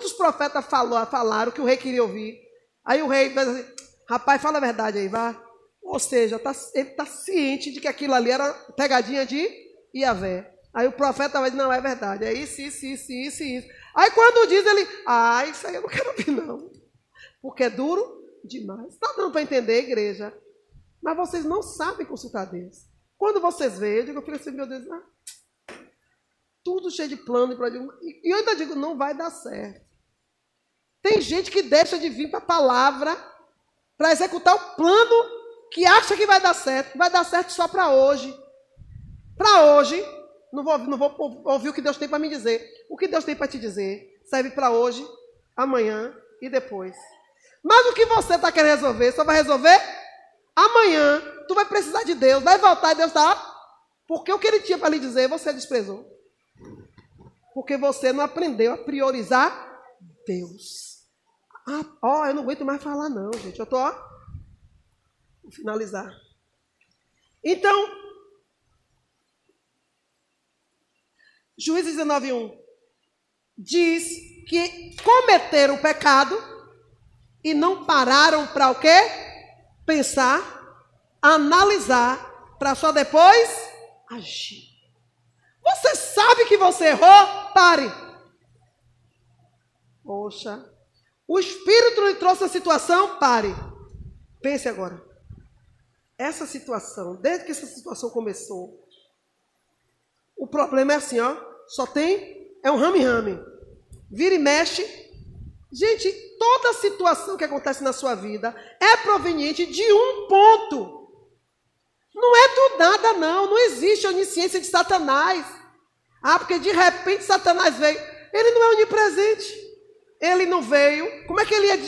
quantos profetas falou, falaram que o rei queria ouvir? Aí o rei fez assim, rapaz, fala a verdade aí, vá. Ou seja, tá, ele está ciente de que aquilo ali era pegadinha de Iavé. Aí o profeta vai dizer, não, é verdade, é isso, isso, isso, isso, isso. Aí quando diz ele, ah, isso aí eu não quero ouvir não. Porque é duro demais. Está dando para entender, igreja. Mas vocês não sabem consultar Deus. Quando vocês veem, eu digo, eu fico assim, meu Deus, ah, tudo cheio de plano. E eu ainda digo, não vai dar certo. Tem gente que deixa de vir para a palavra para executar o plano que acha que vai dar certo. Vai dar certo só para hoje. Para hoje, não vou, não vou ouvir o que Deus tem para me dizer. O que Deus tem para te dizer serve para hoje, amanhã e depois. Mas o que você está querendo resolver, só vai resolver amanhã. Tu vai precisar de Deus, vai voltar e Deus está. Porque o que ele tinha para lhe dizer, você desprezou. Porque você não aprendeu a priorizar Deus. Ah, ó, eu não aguento mais falar, não, gente. Eu tô, ó. Vou finalizar. Então, Juízes 19:1 diz que cometeram o pecado e não pararam para o quê? Pensar, analisar, para só depois agir. Você sabe que você errou? Pare. Poxa. O Espírito lhe trouxe a situação? Pare. Pense agora. Essa situação, desde que essa situação começou, o problema é assim, ó. Só tem, é um rame-rame. Vira e mexe. Gente, toda situação que acontece na sua vida é proveniente de um ponto. Não é do nada, não. Não existe a onisciência de Satanás. Ah, porque de repente Satanás veio. Ele não é onipresente. Ele não veio. Como é que ele ia,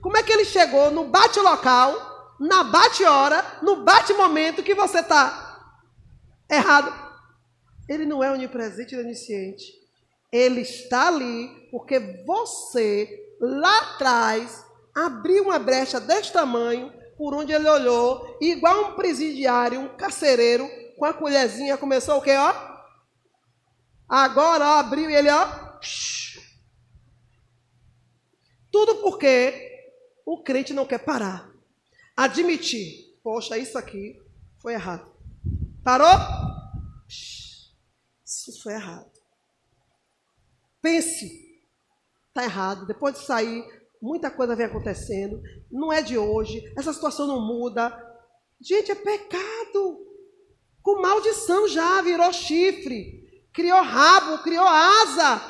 como é que ele chegou no bate local, na bate hora, no bate momento que você está errado? Ele não é onipresente e onisciente. Ele está ali porque você lá atrás abriu uma brecha deste tamanho por onde ele olhou, igual um presidiário, um carcereiro, com a colherzinha começou o quê, ó? Agora ó, abriu e ele, ó. Tudo porque o crente não quer parar. Admitir. Poxa, isso aqui foi errado. Parou? Isso foi errado. Pense. Está errado. Depois de sair, muita coisa vem acontecendo. Não é de hoje. Essa situação não muda. Gente, é pecado. Com maldição já virou chifre criou rabo, criou asa.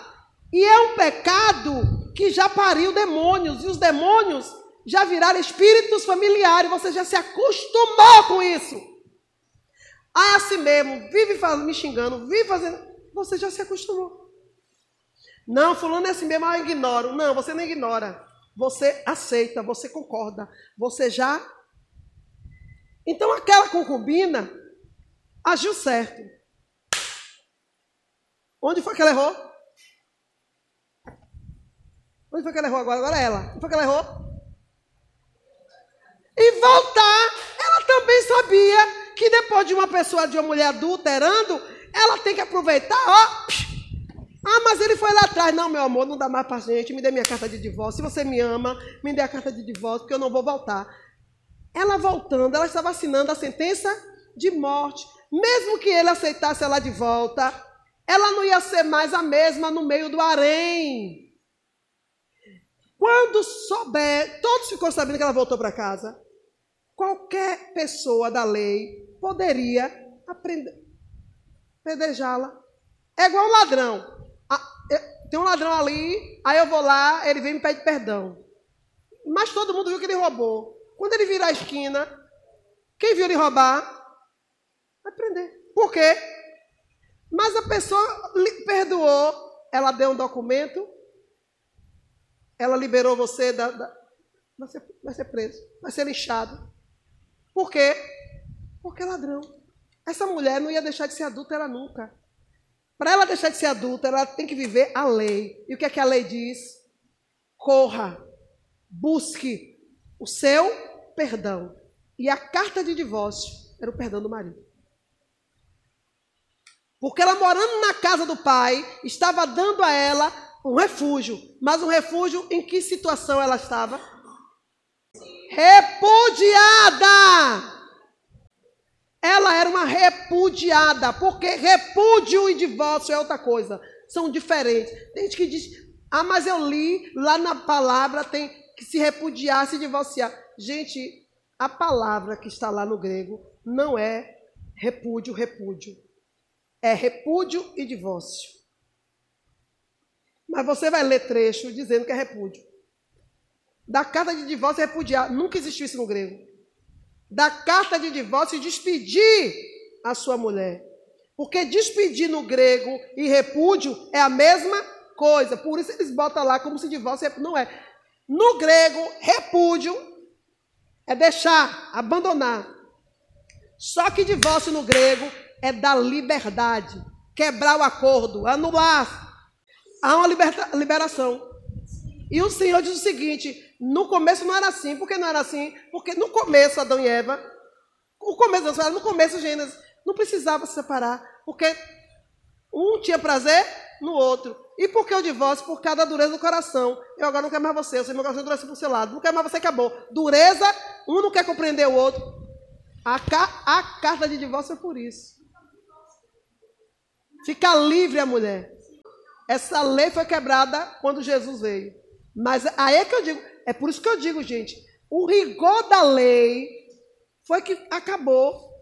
E é um pecado que já pariu demônios. E os demônios já viraram espíritos familiares. Você já se acostumou com isso. Ah, assim mesmo. Vive fazendo, me xingando, vive fazendo. Você já se acostumou. Não, fulano é assim mesmo, eu ignoro. Não, você não ignora. Você aceita, você concorda. Você já. Então aquela concubina agiu certo. Onde foi que ela errou? Onde foi que ela errou agora? Agora é ela. Onde foi que ela errou? E voltar, ela também sabia que depois de uma pessoa, de uma mulher adulterando, ela tem que aproveitar, ó. Ah, mas ele foi lá atrás. Não, meu amor, não dá mais pra gente. Me dê minha carta de divórcio. Se você me ama, me dê a carta de divórcio, porque eu não vou voltar. Ela voltando, ela estava assinando a sentença de morte. Mesmo que ele aceitasse ela de volta, ela não ia ser mais a mesma no meio do harém. Quando souber, todos ficou sabendo que ela voltou para casa. Qualquer pessoa da lei poderia aprender, pedejá-la. É igual um ladrão. Tem um ladrão ali, aí eu vou lá, ele vem e me pede perdão. Mas todo mundo viu que ele roubou. Quando ele virar a esquina, quem viu ele roubar? Vai prender. Por quê? Mas a pessoa perdoou, ela deu um documento, ela liberou você da. da vai, ser, vai ser preso, vai ser lixado. Por quê? Porque é ladrão. Essa mulher não ia deixar de ser adulta, ela nunca. Para ela deixar de ser adulta, ela tem que viver a lei. E o que é que a lei diz? Corra, busque o seu perdão. E a carta de divórcio era o perdão do marido. Porque ela morando na casa do pai, estava dando a ela Um refúgio. Mas um refúgio em que situação ela estava? Repudiada! Ela era uma repudiada, porque repúdio e divórcio é outra coisa. São diferentes. Tem gente que diz, ah, mas eu li lá na palavra tem que se repudiar, se divorciar. Gente, a palavra que está lá no grego não é repúdio, repúdio. É repúdio e divórcio. Mas você vai ler trecho dizendo que é repúdio. Da carta de divórcio é repudiar. Nunca existiu isso no grego da carta de divórcio despedir a sua mulher. Porque despedir no grego e repúdio é a mesma coisa. Por isso eles botam lá como se divórcio não é. No grego, repúdio é deixar, abandonar. Só que divórcio no grego é dar liberdade, quebrar o acordo, anular. Há uma liberação. E o Senhor diz o seguinte: no começo não era assim. Por que não era assim? Porque no começo, Adão e Eva, o começo, no começo, Gênesis, não precisava se separar. Porque um tinha prazer no outro. E por que o divórcio? Por causa da dureza do coração. Eu agora não quero mais você, eu sei meu coração endurece o seu lado. Não quero mais você, acabou. Dureza, um não quer compreender o outro. A, ca a carta de divórcio é por isso. Fica livre a mulher. Essa lei foi quebrada quando Jesus veio. Mas aí é que eu digo, é por isso que eu digo, gente, o rigor da lei foi que acabou.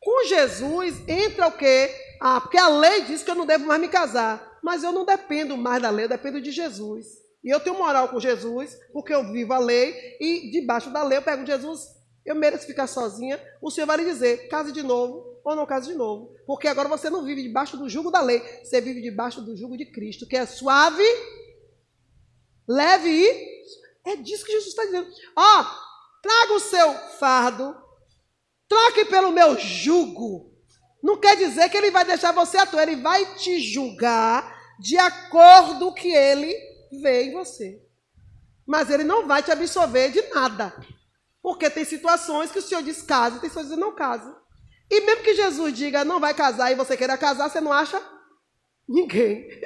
Com Jesus entra o quê? Ah, porque a lei diz que eu não devo mais me casar. Mas eu não dependo mais da lei, eu dependo de Jesus. E eu tenho moral com Jesus, porque eu vivo a lei, e debaixo da lei eu pego Jesus, eu mereço ficar sozinha. O Senhor vai lhe dizer, case de novo ou não case de novo. Porque agora você não vive debaixo do jugo da lei, você vive debaixo do jugo de Cristo, que é suave Leve e. É disso que Jesus está dizendo. Ó, oh, traga o seu fardo, troque pelo meu jugo. Não quer dizer que ele vai deixar você atuar, ele vai te julgar de acordo com que ele vê em você. Mas ele não vai te absorver de nada. Porque tem situações que o Senhor diz casa, tem situações que não casa. E mesmo que Jesus diga não vai casar e você queira casar, você não acha ninguém.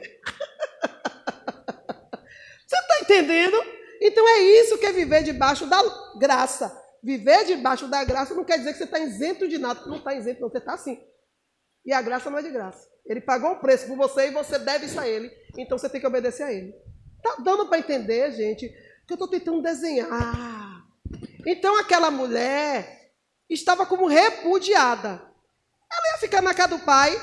Você está entendendo? Então é isso que é viver debaixo da graça. Viver debaixo da graça não quer dizer que você está isento de nada. Não está isento, não. Você está assim. E a graça não é de graça. Ele pagou um preço por você e você deve isso a ele. Então você tem que obedecer a ele. Tá dando para entender, gente, que eu estou tentando desenhar. Então aquela mulher estava como repudiada. Ela ia ficar na casa do pai,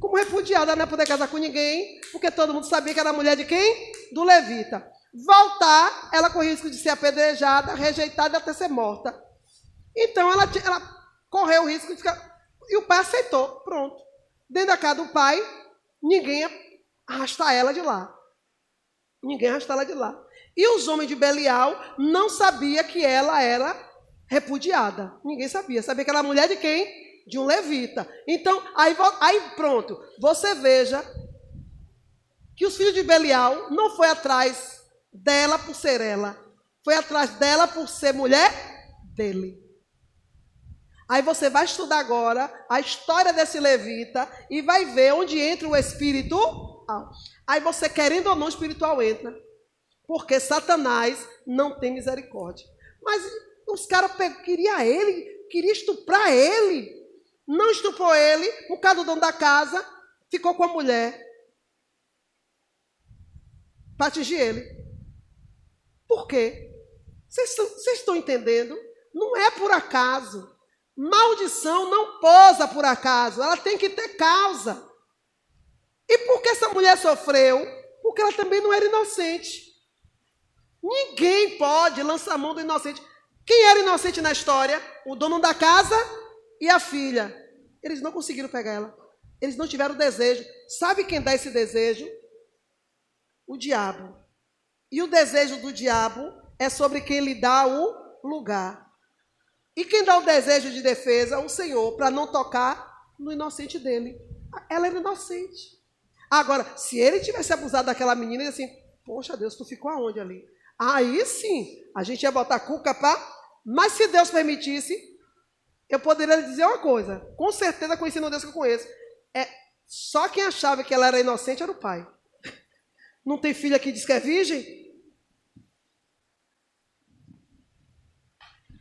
como repudiada, não ia poder casar com ninguém, porque todo mundo sabia que era mulher de quem? Do levita. Voltar, ela corria risco de ser apedrejada, rejeitada até ser morta. Então ela, ela correu o risco de ficar. E o pai aceitou, pronto. Dentro da casa do pai, ninguém arrasta ela de lá. Ninguém arrasta ela de lá. E os homens de Belial não sabiam que ela era repudiada. Ninguém sabia. Sabia que era mulher de quem? de um levita. Então, aí, aí pronto, você veja que os filhos de Belial não foi atrás dela por ser ela, foi atrás dela por ser mulher dele. Aí você vai estudar agora a história desse levita e vai ver onde entra o espírito. Aí você, querendo ou não, espiritual entra. Porque Satanás não tem misericórdia. Mas os caras queriam ele, queriam estuprar ele não estuprou ele, por causa do dono da casa, ficou com a mulher para atingir ele. Por quê? Vocês estão entendendo? Não é por acaso. Maldição não posa por acaso, ela tem que ter causa. E por que essa mulher sofreu? Porque ela também não era inocente. Ninguém pode lançar a mão do inocente. Quem era inocente na história? O dono da casa e a filha. Eles não conseguiram pegar ela. Eles não tiveram desejo. Sabe quem dá esse desejo? O diabo. E o desejo do diabo é sobre quem lhe dá o lugar. E quem dá o desejo de defesa? O Senhor, para não tocar no inocente dele. Ela era inocente. Agora, se ele tivesse abusado daquela menina, ele assim, poxa Deus, tu ficou aonde ali? Aí sim, a gente ia botar cuca para. Mas se Deus permitisse, eu poderia lhe dizer uma coisa, com certeza conhecendo o Deus que eu conheço. É, só quem achava que ela era inocente era o pai. Não tem filha que diz que é virgem?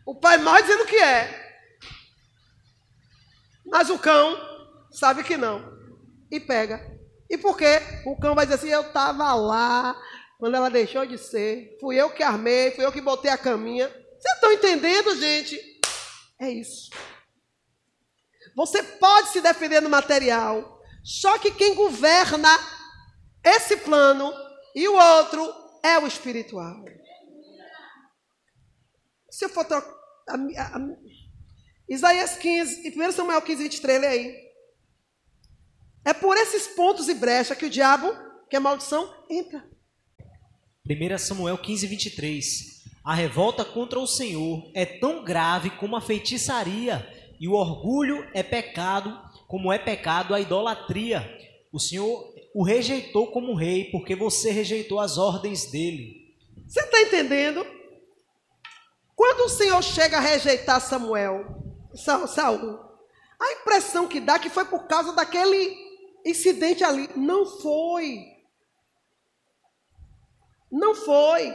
O pai morre dizendo que é. Mas o cão sabe que não. E pega. E por quê? O cão vai dizer assim: eu estava lá quando ela deixou de ser. Fui eu que armei, fui eu que botei a caminha. Vocês estão entendendo, gente? É isso. Você pode se defender no material. Só que quem governa esse plano e o outro é o espiritual. Se eu for trocar. Isaías 15, e 1 Samuel 15, 23, lê aí. É por esses pontos e brecha que o diabo, que é maldição, entra. 1 Samuel 15, 23. A revolta contra o Senhor é tão grave como a feitiçaria, e o orgulho é pecado, como é pecado a idolatria. O Senhor o rejeitou como rei, porque você rejeitou as ordens dele. Você está entendendo? Quando o Senhor chega a rejeitar Samuel, Saul, a impressão que dá é que foi por causa daquele incidente ali. Não foi. Não foi.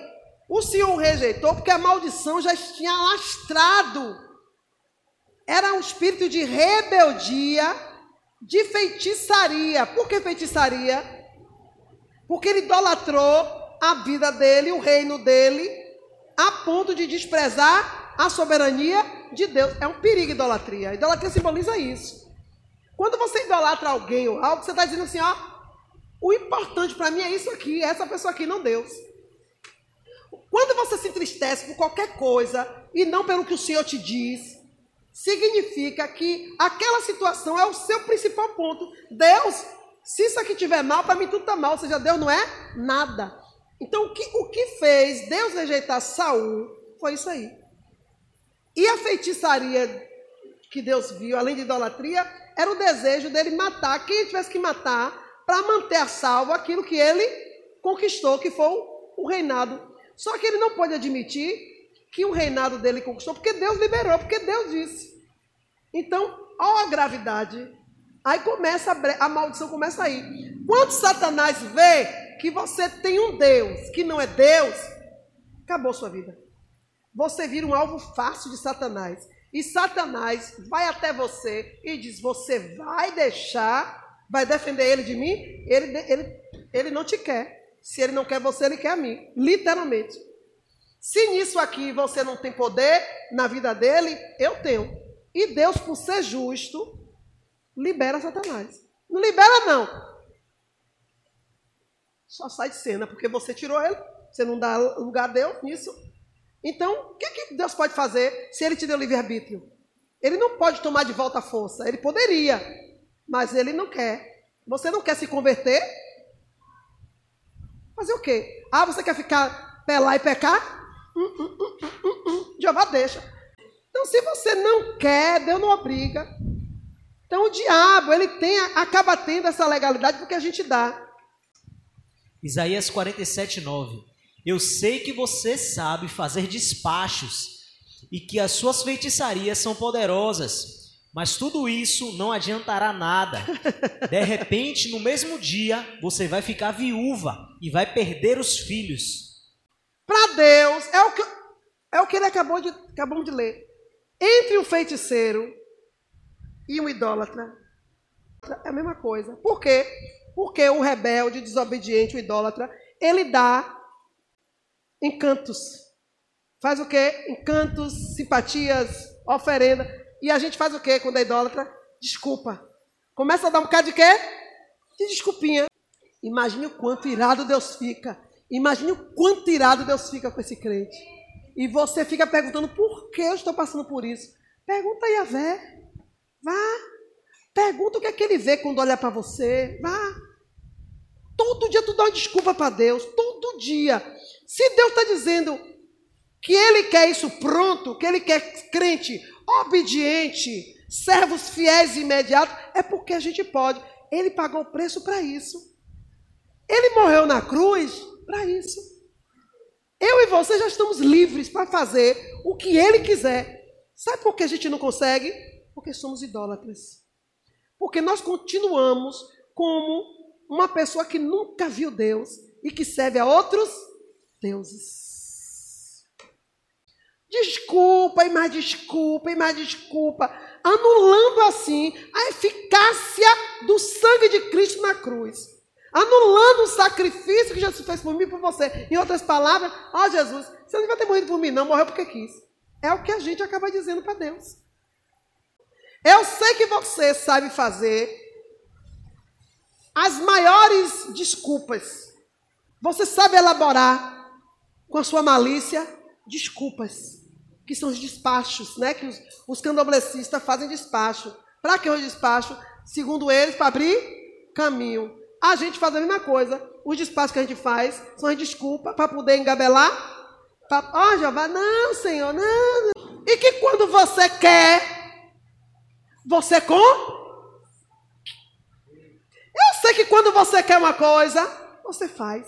O Senhor o rejeitou porque a maldição já tinha lastrado. Era um espírito de rebeldia, de feitiçaria. Por que feitiçaria? Porque ele idolatrou a vida dele, o reino dele, a ponto de desprezar a soberania de Deus. É um perigo a idolatria. A idolatria simboliza isso. Quando você idolatra alguém ou algo, você está dizendo assim, ó, o importante para mim é isso aqui, é essa pessoa aqui, não Deus. Quando você se entristece por qualquer coisa e não pelo que o Senhor te diz, significa que aquela situação é o seu principal ponto. Deus, se isso aqui estiver mal, para mim tudo está mal, ou seja, Deus não é nada. Então, o que, o que fez Deus rejeitar Saul foi isso aí. E a feitiçaria que Deus viu, além de idolatria, era o desejo dele matar quem tivesse que matar para manter a salvo aquilo que ele conquistou, que foi o reinado. Só que ele não pode admitir que o reinado dele conquistou, porque Deus liberou, porque Deus disse. Então, olha a gravidade. Aí começa a, a maldição começa aí. Quando Satanás vê que você tem um Deus que não é Deus, acabou sua vida. Você vira um alvo fácil de Satanás. E Satanás vai até você e diz: Você vai deixar, vai defender ele de mim? Ele, ele, ele não te quer. Se ele não quer você, ele quer a mim. Literalmente. Se nisso aqui você não tem poder na vida dele, eu tenho. E Deus, por ser justo, libera Satanás. Não libera, não só sai de cena, porque você tirou ele, você não dá lugar a Deus nisso. Então, o que, que Deus pode fazer se ele te deu livre-arbítrio? Ele não pode tomar de volta a força, ele poderia, mas ele não quer. Você não quer se converter? Fazer o quê? Ah, você quer ficar pelar e pecar? Hum, hum, hum, hum, hum, hum. Jeová deixa. Então, se você não quer, Deus não obriga. Então, o diabo, ele tem, acaba tendo essa legalidade porque a gente dá. Isaías 47, 9. Eu sei que você sabe fazer despachos e que as suas feitiçarias são poderosas, mas tudo isso não adiantará nada. De repente, no mesmo dia, você vai ficar viúva e vai perder os filhos. Para Deus, é o que, é o que ele acabou de, acabamos de ler. Entre um feiticeiro e um idólatra, é a mesma coisa. Por quê? Porque o rebelde, o desobediente, o idólatra, ele dá encantos. Faz o quê? Encantos, simpatias, oferenda. E a gente faz o quê quando é idólatra? Desculpa. Começa a dar um bocado de quê? De desculpinha. Imagine o quanto irado Deus fica. Imagine o quanto irado Deus fica com esse crente. E você fica perguntando por que eu estou passando por isso. Pergunta a Vé. Vá. Pergunta o que é que ele vê quando olha para você. Vá. Todo dia tu dá uma desculpa para Deus, todo dia. Se Deus está dizendo que Ele quer isso pronto, que Ele quer crente obediente, servos fiéis e imediatos, é porque a gente pode. Ele pagou o preço para isso. Ele morreu na cruz para isso. Eu e você já estamos livres para fazer o que Ele quiser. Sabe por que a gente não consegue? Porque somos idólatras. Porque nós continuamos como uma pessoa que nunca viu Deus e que serve a outros deuses. Desculpa e mais desculpa e mais desculpa, anulando assim a eficácia do sangue de Cristo na cruz. Anulando o sacrifício que Jesus fez por mim e por você. Em outras palavras, ó oh, Jesus, você não vai ter morrido por mim, não, morreu porque quis. É o que a gente acaba dizendo para Deus. Eu sei que você sabe fazer as maiores desculpas. Você sabe elaborar com a sua malícia desculpas, que são os despachos, né? Que os, os candoblecistas fazem despacho. Para que o despacho? Segundo eles, para abrir caminho. A gente faz a mesma coisa. Os despachos que a gente faz são as desculpas para poder engabelar. Ó, oh, Jeová, não, Senhor, não. E que quando você quer você com? Eu sei que quando você quer uma coisa, você faz.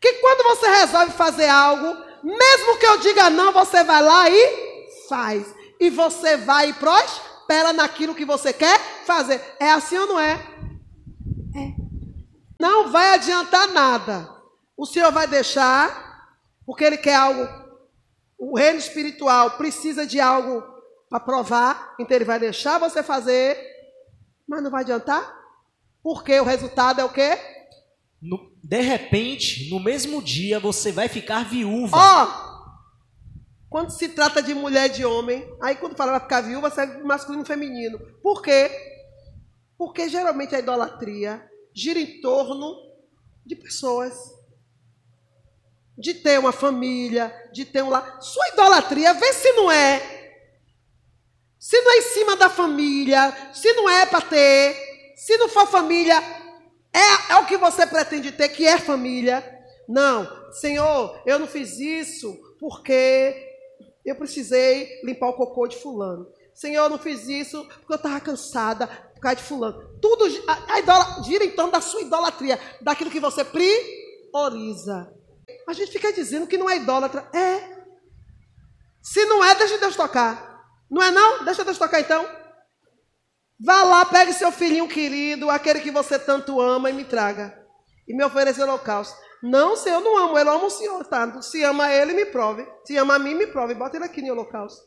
Que quando você resolve fazer algo, mesmo que eu diga não, você vai lá e faz. E você vai e prospera naquilo que você quer fazer. É assim ou não é? É. Não vai adiantar nada. O Senhor vai deixar, porque Ele quer algo. O reino espiritual precisa de algo para provar, então ele vai deixar você fazer, mas não vai adiantar, porque o resultado é o quê? No, de repente, no mesmo dia, você vai ficar viúva. Ó, oh, quando se trata de mulher e de homem, aí quando fala vai ficar viúva, serve masculino e feminino. Por quê? Porque geralmente a idolatria gira em torno de pessoas. De ter uma família, de ter um lar. Sua idolatria, vê se não é se não é em cima da família, se não é para ter, se não for família, é, é o que você pretende ter, que é família. Não, Senhor, eu não fiz isso porque eu precisei limpar o cocô de fulano. Senhor, eu não fiz isso porque eu estava cansada por causa de fulano. Tudo a, a idola, gira então da sua idolatria, daquilo que você prioriza. A gente fica dizendo que não é idólatra. É. Se não é, deixa Deus tocar. Não é não? Deixa Deus tocar então. Vá lá, pegue seu filhinho querido, aquele que você tanto ama, e me traga. E me ofereça holocausto. Não, Senhor, eu não amo ele, eu amo o Senhor, tá? Se ama ele, me prove. Se ama a mim, me prove. Bota ele aqui no holocausto.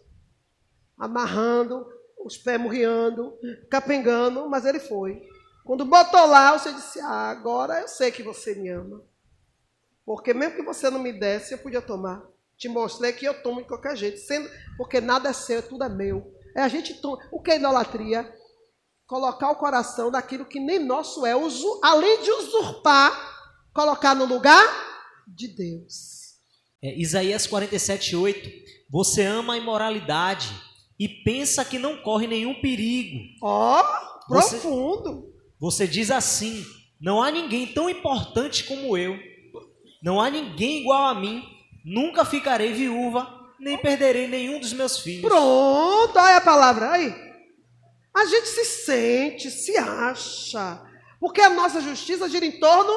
Amarrando, os pés murriando, capengando, mas ele foi. Quando botou lá, você disse: Ah, agora eu sei que você me ama. Porque mesmo que você não me desse, eu podia tomar. Te mostrei que eu tomo de qualquer jeito, sendo, porque nada é seu, tudo é meu. É a gente toma. O que é idolatria? Colocar o coração daquilo que nem nosso é, além de usurpar, colocar no lugar de Deus. É, Isaías 47, 8. Você ama a imoralidade e pensa que não corre nenhum perigo. Ó, oh, profundo. Você, você diz assim: não há ninguém tão importante como eu, não há ninguém igual a mim. Nunca ficarei viúva, nem perderei nenhum dos meus filhos. Pronto, olha a palavra aí. A gente se sente, se acha, porque a nossa justiça gira em torno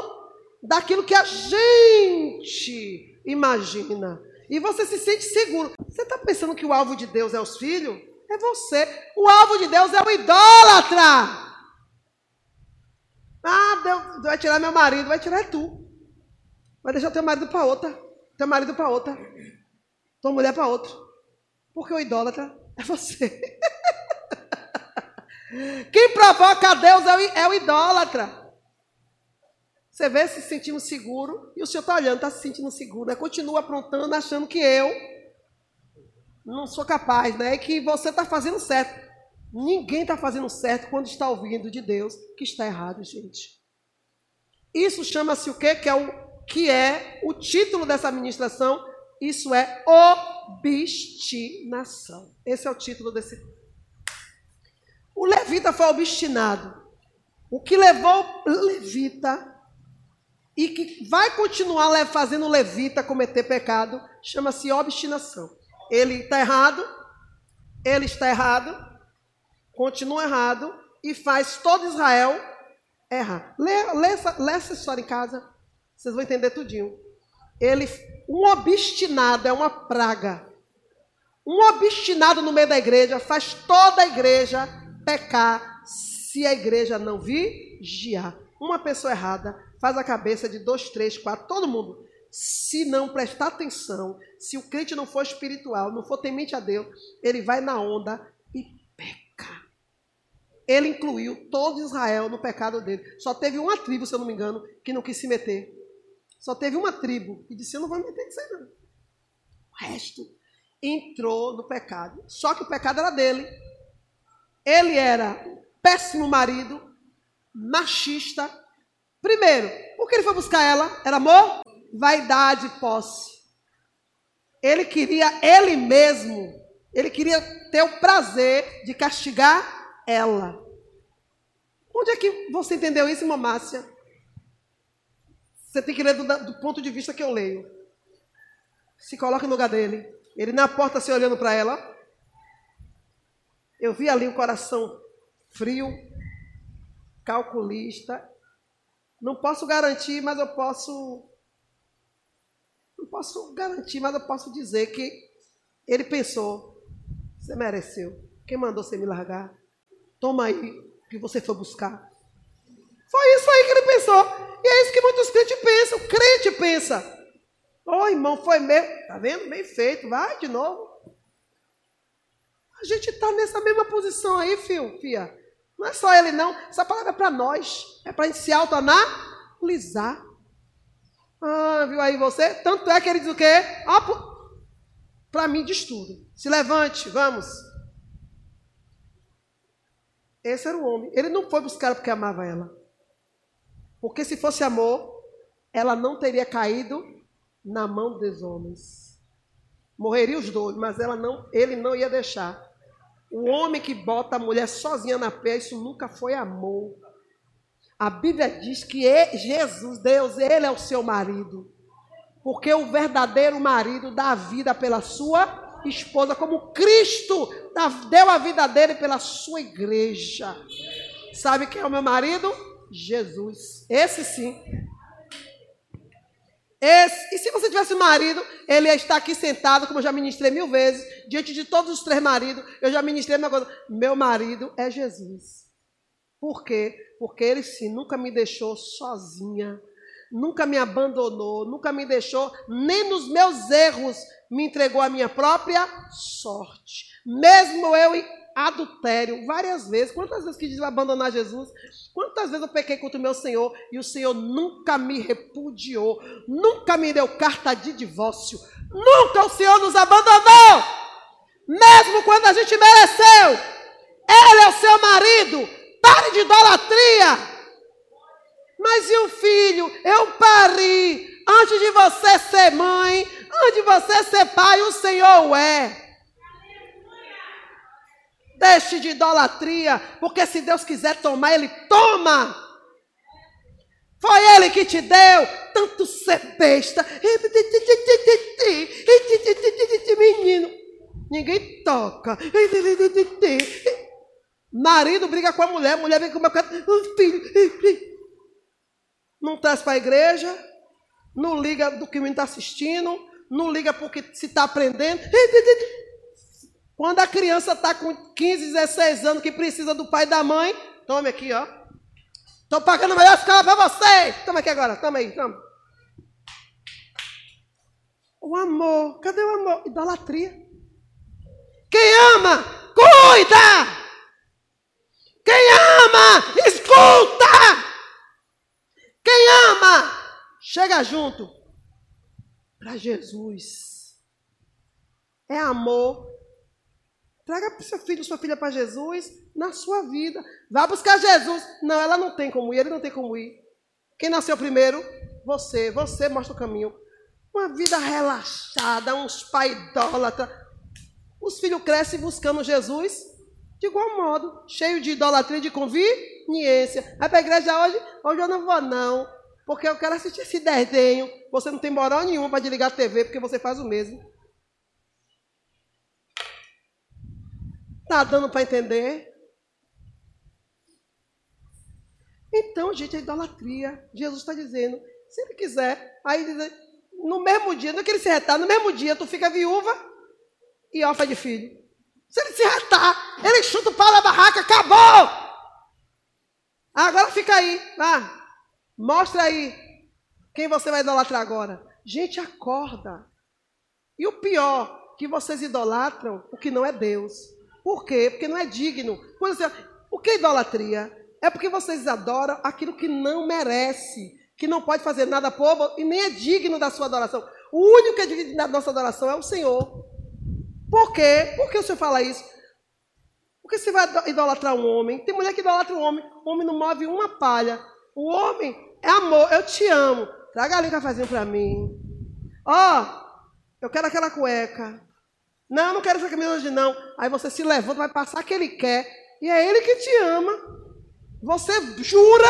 daquilo que a gente imagina. E você se sente seguro. Você está pensando que o alvo de Deus é os filhos? É você. O alvo de Deus é o idólatra. Ah, Deus vai tirar meu marido, vai tirar tu. Vai deixar teu marido para outra teu marido para outra, tua mulher para outro. Porque o idólatra é você. Quem provoca a Deus é o, é o idólatra. Você vê se sentindo seguro e o senhor está olhando, está se sentindo seguro. Né? Continua aprontando, achando que eu não sou capaz, né? E que você está fazendo certo. Ninguém está fazendo certo quando está ouvindo de Deus que está errado, gente. Isso chama-se o quê? Que é o que é o título dessa administração, isso é obstinação. Esse é o título desse. O levita foi obstinado. O que levou levita e que vai continuar fazendo levita cometer pecado chama-se obstinação. Ele está errado, ele está errado, continua errado e faz todo Israel errar. Lê, lê, essa, lê essa história em casa. Vocês vão entender tudinho. Ele, um obstinado é uma praga. Um obstinado no meio da igreja faz toda a igreja pecar se a igreja não vigiar. Uma pessoa errada faz a cabeça de dois, três, quatro, todo mundo. Se não prestar atenção, se o crente não for espiritual, não for temente a Deus, ele vai na onda e peca. Ele incluiu todo Israel no pecado dele. Só teve uma tribo, se eu não me engano, que não quis se meter. Só teve uma tribo que disse: Eu não vou me meter nisso não. O resto entrou no pecado. Só que o pecado era dele. Ele era péssimo marido, machista. Primeiro, por que ele foi buscar ela? Era amor? Vaidade, posse. Ele queria ele mesmo. Ele queria ter o prazer de castigar ela. Onde é que você entendeu isso, irmã Márcia? Você tem que ler do, do ponto de vista que eu leio. Se coloque no lugar dele. Ele na porta se olhando para ela. Eu vi ali o coração frio, calculista. Não posso garantir, mas eu posso. Não posso garantir, mas eu posso dizer que ele pensou: você mereceu. Quem mandou você me largar? Toma aí que você foi buscar. Foi isso aí que ele pensou. E é isso que muitos crentes pensam. O crente pensa. Ô oh, irmão, foi meu. Tá vendo? Bem feito. Vai de novo. A gente está nessa mesma posição aí, filho, fia. Não é só ele, não. Essa palavra é para nós. É para se autoanalisar. Ah, viu aí você? Tanto é que ele diz o quê? Para mim diz tudo. Se levante, vamos. Esse era o homem. Ele não foi buscar porque amava ela. Porque se fosse amor, ela não teria caído na mão dos homens. Morreria os dois, mas ela não, ele não ia deixar. O homem que bota a mulher sozinha na pé, isso nunca foi amor. A Bíblia diz que Jesus, Deus, ele é o seu marido. Porque o verdadeiro marido dá a vida pela sua esposa, como Cristo deu a vida dele pela sua igreja. Sabe quem é o meu marido? Jesus. Esse sim. Esse, e se você tivesse marido, ele ia estar aqui sentado, como eu já ministrei mil vezes, diante de todos os três maridos, eu já ministrei uma coisa. Meu marido é Jesus. Por quê? Porque ele sim nunca me deixou sozinha, nunca me abandonou, nunca me deixou, nem nos meus erros, me entregou a minha própria sorte. Mesmo eu adultério várias vezes. Quantas vezes que diz abandonar Jesus? Quantas vezes eu pequei contra o meu Senhor e o Senhor nunca me repudiou, nunca me deu carta de divórcio, nunca o Senhor nos abandonou, mesmo quando a gente mereceu. Ele é o seu marido, pare de idolatria. Mas e o filho? Eu pari. Antes de você ser mãe, antes de você ser pai, o Senhor é. Deixe de idolatria, porque se Deus quiser tomar, Ele toma. Foi Ele que te deu tanto ser besta. Menino, ninguém toca. Marido briga com a mulher, mulher vem com o meu filho. Não traz para a igreja, não liga do que o menino está assistindo, não liga porque se está aprendendo. Quando a criança está com 15, 16 anos, que precisa do pai e da mãe, tome aqui, ó. Estou pagando a melhor escola para você. Toma aqui agora, toma aí, toma. O amor, cadê o amor? Idolatria. Quem ama, cuida. Quem ama, escuta. Quem ama, chega junto para Jesus. É amor Traga seu filho, sua filha para Jesus na sua vida. Vá buscar Jesus. Não, ela não tem como ir, ele não tem como ir. Quem nasceu primeiro? Você. Você mostra o caminho. Uma vida relaxada, uns pais idólatras. Os filhos crescem buscando Jesus de igual modo, cheio de idolatria e de conveniência. Vai para a igreja hoje? Hoje eu não vou, não. Porque eu quero assistir esse desenho. Você não tem moral nenhuma para desligar a TV, porque você faz o mesmo. Está dando para entender? Então, gente, é idolatria. Jesus está dizendo, se ele quiser, aí no mesmo dia, não é que ele se retar, no mesmo dia tu fica viúva e órfã de filho. Se ele se retar, ele chuta o pau da barraca, acabou! Agora fica aí, vá. Mostra aí quem você vai idolatrar agora. Gente, acorda. E o pior, que vocês idolatram o que não é Deus. Por quê? Porque não é digno. Por exemplo, o que é idolatria? É porque vocês adoram aquilo que não merece, que não pode fazer nada povo e nem é digno da sua adoração. O único que é digno da nossa adoração é o Senhor. Por quê? Por que o Senhor fala isso? Porque você vai idolatrar um homem. Tem mulher que idolatra um homem. O homem não move uma palha. O homem é amor. Eu te amo. Traga ali um cafezinho para mim. Ó, oh, eu quero aquela cueca. Não, não quero essa camisa hoje não. Aí você se levanta, vai passar que ele quer. E é ele que te ama. Você jura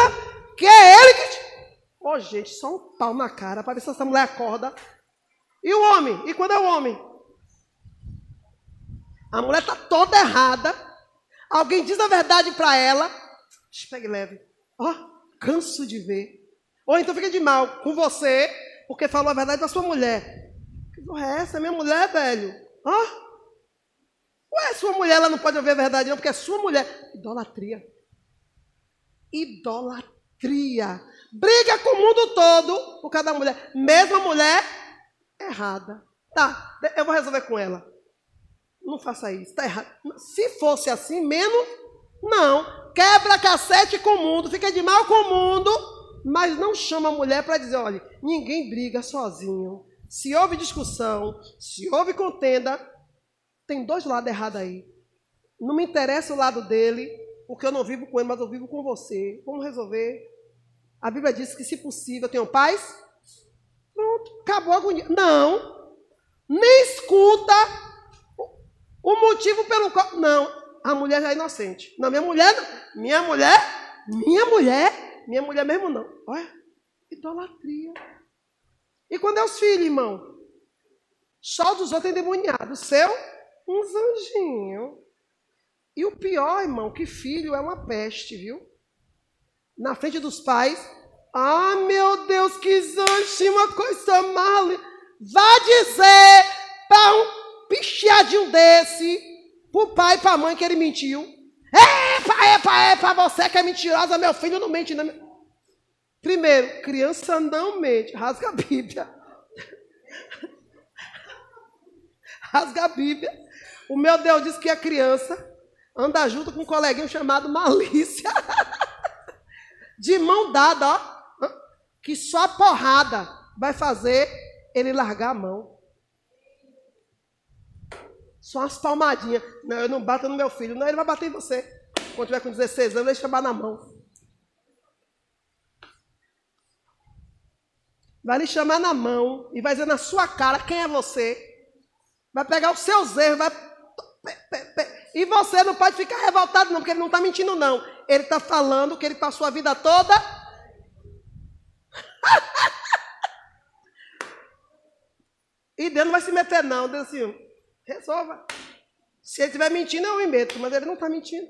que é ele que te... Ô, oh, gente, só um pau na cara para ver se essa mulher acorda. E o homem? E quando é o homem? A mulher está toda errada. Alguém diz a verdade para ela. Pegue leve. Ó, oh, canso de ver. Ou então fica de mal com você, porque falou a verdade da sua mulher. Que porra é essa? É minha mulher, velho. Hã? Ué, sua mulher ela não pode ouvir a verdade, não, porque é sua mulher. Idolatria. Idolatria. Briga com o mundo todo por causa da mulher. Mesma mulher errada. Tá, eu vou resolver com ela. Não faça isso, tá errado. Se fosse assim, menos, não. Quebra cassete com o mundo, fica de mal com o mundo, mas não chama a mulher para dizer, olha, ninguém briga sozinho. Se houve discussão, se houve contenda, tem dois lados errados aí. Não me interessa o lado dele, porque eu não vivo com ele, mas eu vivo com você. Vamos resolver. A Bíblia diz que, se possível, tenham paz. Pronto, acabou a agonia. Não, nem escuta o motivo pelo qual. Não, a mulher já é inocente. Não, minha mulher, minha mulher, minha mulher, minha mulher mesmo não. Olha, idolatria. E quando é os filhos, irmão? Só dos outros endemoniados. O seu, uns anjinhos. E o pior, irmão, que filho é uma peste, viu? Na frente dos pais. Ah, meu Deus, que anjinho, uma coisa mal. Vá dizer para um picheadinho desse, pro pai e pra mãe que ele mentiu. Epa, epa, epa, você que é mentirosa, meu filho não mente. Não. Primeiro, criança não mente. Rasga a Bíblia. Rasga a Bíblia. O meu Deus diz que a criança anda junto com um coleguinho chamado Malícia. De mão dada, ó. Que só a porrada vai fazer ele largar a mão. Só umas palmadinhas. Não, eu não bato no meu filho. Não, ele vai bater em você. Quando tiver com 16 anos, ele chamar na mão. Vai lhe chamar na mão e vai dizer na sua cara quem é você. Vai pegar os seus erros, vai. E você não pode ficar revoltado, não, porque ele não está mentindo, não. Ele está falando que ele passou a vida toda. e Deus não vai se meter, não. Deus assim, resolva. Se ele estiver mentindo, eu me meto, mas ele não está mentindo.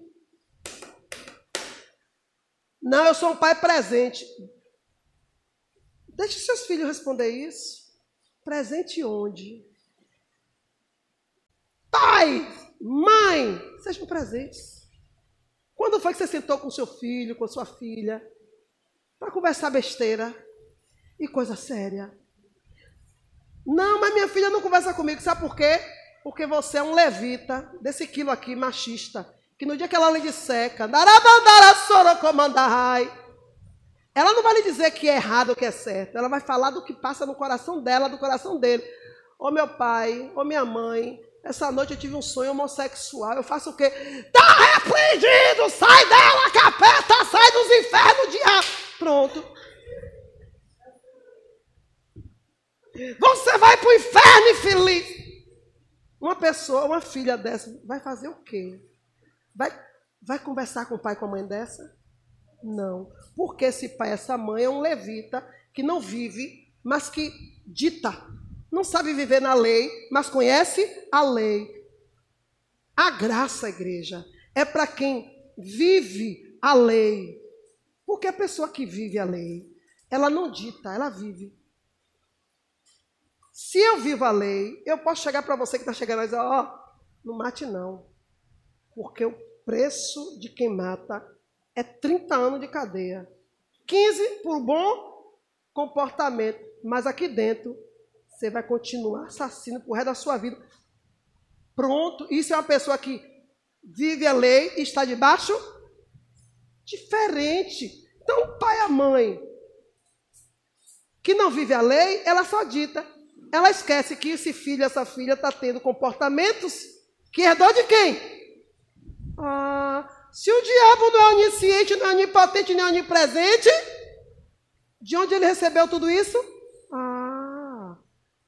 Não, eu sou um pai presente. Deixe seus filhos responder isso. Presente onde? Pai, mãe, sejam presentes. Quando foi que você sentou com seu filho, com sua filha, para conversar besteira e coisa séria? Não, mas minha filha não conversa comigo, sabe por quê? Porque você é um levita desse quilo aqui, machista, que no dia que ela lhe disseca, ela não vai lhe dizer que é errado ou que é certo. Ela vai falar do que passa no coração dela, do coração dele. Ô meu pai, ô minha mãe, essa noite eu tive um sonho homossexual. Eu faço o quê? Tá repreendido! Sai dela, capeta! Sai dos infernos, diabo! Pronto. Você vai para o inferno, infeliz! Uma pessoa, uma filha dessa, vai fazer o quê? Vai, vai conversar com o pai e com a mãe dessa? Não. Porque esse pai, essa mãe é um levita que não vive, mas que dita. Não sabe viver na lei, mas conhece a lei. A graça, igreja, é para quem vive a lei. Porque a pessoa que vive a lei, ela não dita, ela vive. Se eu vivo a lei, eu posso chegar para você que está chegando e dizer, ó, oh, não mate não. Porque o preço de quem mata é 30 anos de cadeia. 15 por bom comportamento. Mas aqui dentro, você vai continuar assassino por resto da sua vida. Pronto, isso é uma pessoa que vive a lei e está debaixo diferente. Então, o pai e a mãe que não vive a lei, ela só dita. Ela esquece que esse filho, essa filha está tendo comportamentos que herdou de quem? Ah, se o diabo não é onisciente, não é onipotente, nem onipresente, de onde ele recebeu tudo isso? Ah,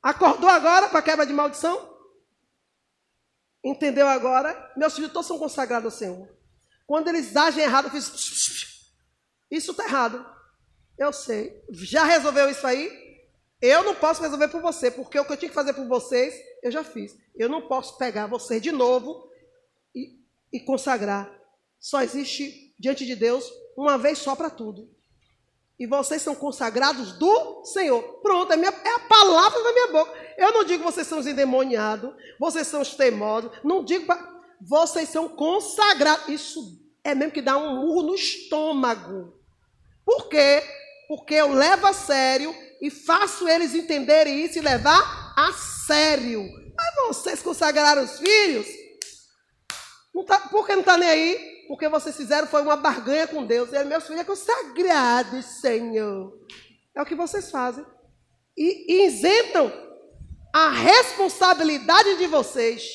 acordou agora para quebra de maldição? Entendeu agora? Meus filhos todos são consagrados ao Senhor. Quando eles agem errado, eu fiz. Isso está errado. Eu sei. Já resolveu isso aí? Eu não posso resolver por você, porque o que eu tinha que fazer por vocês, eu já fiz. Eu não posso pegar vocês de novo e, e consagrar. Só existe diante de Deus uma vez só para tudo. E vocês são consagrados do Senhor. Pronto, é, minha, é a palavra da minha boca. Eu não digo que vocês são os endemoniados, vocês são os teimosos. Não digo pra, vocês são consagrados. Isso é mesmo que dá um murro no estômago. Por quê? Porque eu levo a sério e faço eles entenderem isso e levar a sério. Mas vocês consagraram os filhos? Não tá, por que não está nem aí? Porque vocês fizeram foi uma barganha com Deus. E meus filhos é consagrado, Senhor. É o que vocês fazem. E, isentam a responsabilidade de vocês.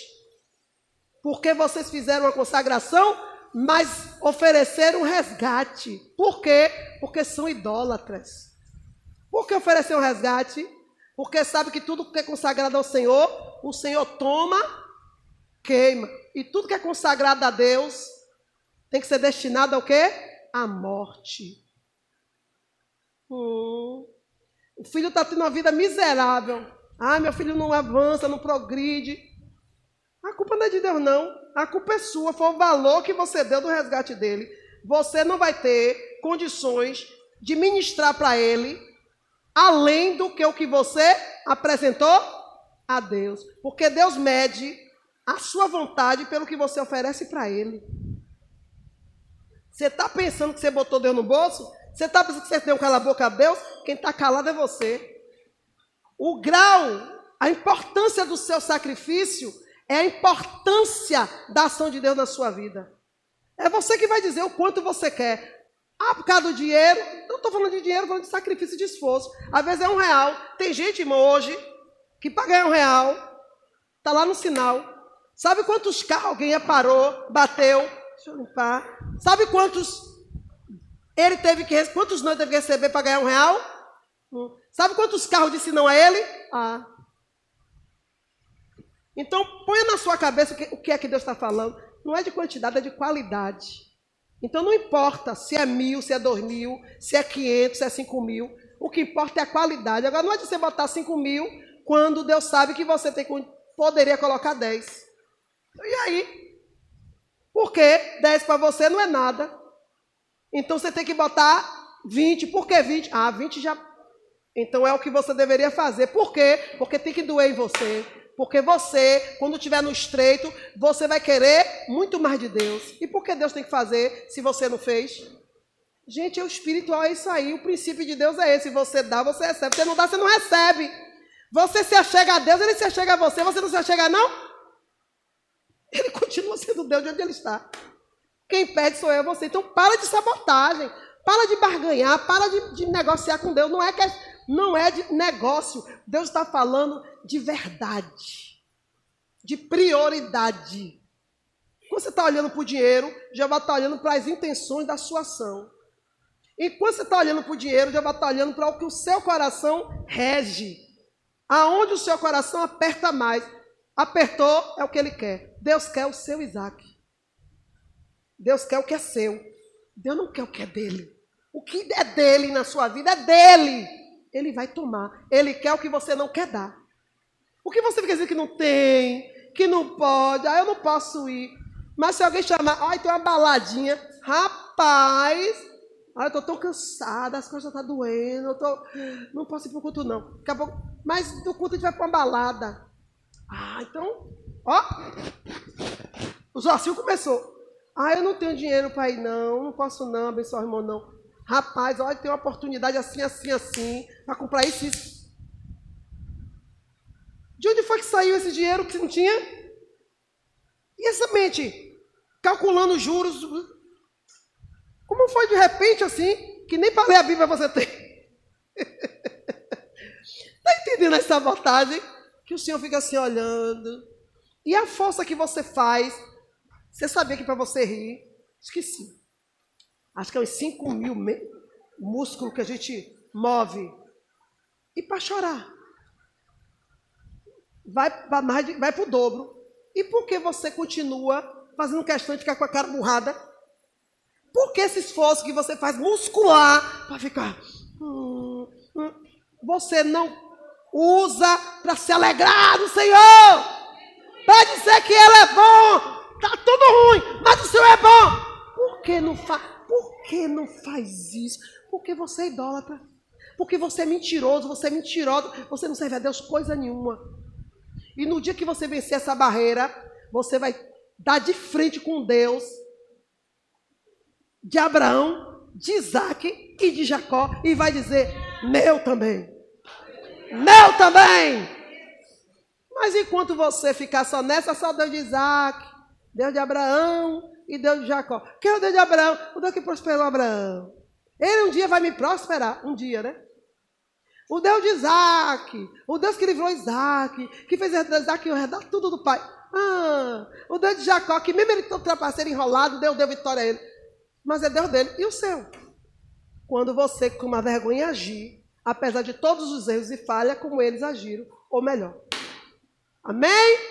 Porque vocês fizeram uma consagração, mas ofereceram um resgate. Por quê? Porque são idólatras. Por que oferecer um resgate? Porque sabe que tudo que é consagrado ao Senhor, o Senhor toma, queima. E tudo que é consagrado a Deus, tem que ser destinado ao quê? À morte. Hum. O filho está tendo uma vida miserável. Ah, meu filho não avança, não progride. A culpa não é de Deus, não. A culpa é sua. Foi o valor que você deu do resgate dele. Você não vai ter condições de ministrar para ele além do que o que você apresentou a Deus. Porque Deus mede a sua vontade pelo que você oferece para ele. Você está pensando que você botou Deus no bolso? Você está pensando que você deu cala a boca a Deus? Quem está calado é você. O grau, a importância do seu sacrifício é a importância da ação de Deus na sua vida. É você que vai dizer o quanto você quer. Ah, por causa do dinheiro. Não estou falando de dinheiro, estou falando de sacrifício e de esforço. Às vezes é um real. Tem gente, irmão, hoje, que para ganhar um real, está lá no sinal. Sabe quantos carros alguém parou, bateu, Deixa eu limpar. Sabe quantos ele teve que quantos não teve que receber para ganhar um real? Hum. Sabe quantos carros disse não a ele? Ah. Então ponha na sua cabeça o que, o que é que Deus está falando. Não é de quantidade, é de qualidade. Então não importa se é mil, se é dois mil, se é quinhentos, se é cinco mil. O que importa é a qualidade. Agora não é de você botar cinco mil quando Deus sabe que você tem, poderia colocar dez. E aí? Porque 10 para você não é nada. Então você tem que botar 20. Por que 20? Ah, 20 já. Então é o que você deveria fazer. Por quê? Porque tem que doer em você. Porque você, quando estiver no estreito, você vai querer muito mais de Deus. E por que Deus tem que fazer se você não fez? Gente, o espiritual é isso aí. O princípio de Deus é esse. Você dá, você recebe. Você não dá, você não recebe. Você se achega a Deus, ele se achega a você. Você não se achega, não? Ele continua sendo Deus de onde ele está. Quem pede sou eu, você. Então para de sabotagem, para de barganhar, para de, de negociar com Deus. Não é, que é, não é de negócio. Deus está falando de verdade, de prioridade. Quando você está olhando para o dinheiro, já vai estar tá olhando para as intenções da sua ação. E quando você está olhando para o dinheiro, já vai estar tá olhando para o que o seu coração rege. Aonde o seu coração aperta mais. Apertou, é o que ele quer. Deus quer o seu Isaac. Deus quer o que é seu. Deus não quer o que é dele. O que é dele na sua vida é dele. Ele vai tomar. Ele quer o que você não quer dar. O que você fica dizendo que não tem, que não pode, ah, eu não posso ir. Mas se alguém chamar, ai, tem uma baladinha, rapaz, ai, eu tô tão cansada, as coisas estão tá doendo, eu tô, não posso ir pro culto não. Daqui a pouco, mas do culto a gente vai para uma balada. Ah, então Ó, o Zocinho começou. Ah, eu não tenho dinheiro para ir, não. Não posso não, abençoar o irmão, não. Rapaz, olha, tem uma oportunidade assim, assim, assim, para comprar isso, isso. De onde foi que saiu esse dinheiro que você não tinha? E essa mente, calculando os juros, como foi de repente assim, que nem para ler a Bíblia você tem? Está entendendo essa sabotagem? Que o Senhor fica assim olhando. E a força que você faz, você sabia que para você rir, esqueci. Acho que é uns 5 mil músculos que a gente move. E para chorar. Vai para vai o dobro. E por que você continua fazendo questão de ficar com a cara burrada? Por que esse esforço que você faz muscular para ficar? Hum, hum, você não usa para se alegrar do Senhor. Para dizer que Ele é bom. Tá tudo ruim, mas o Senhor é bom. Por que não faz? Por que não faz isso? Porque você é idólatra. Porque você é mentiroso, você é mentiroso, você não serve a Deus coisa nenhuma. E no dia que você vencer essa barreira, você vai dar de frente com Deus de Abraão, de Isaac e de Jacó e vai dizer: Meu também. Meu também. Mas enquanto você ficar só nessa, só Deus de Isaac, Deus de Abraão e Deus de Jacó. Quem é o Deus de Abraão? O Deus que prosperou Abraão. Ele um dia vai me prosperar. Um dia, né? O Deus de Isaac. O Deus que livrou Isaac. Que fez Isaac herdar tudo do pai. Ah, o Deus de Jacó, que mesmo ele todo trapaceiro enrolado, Deus deu vitória a ele. Mas é Deus dele. E o seu? Quando você, com uma vergonha, agir, apesar de todos os erros e falhas, como eles agiram, ou melhor. Amém?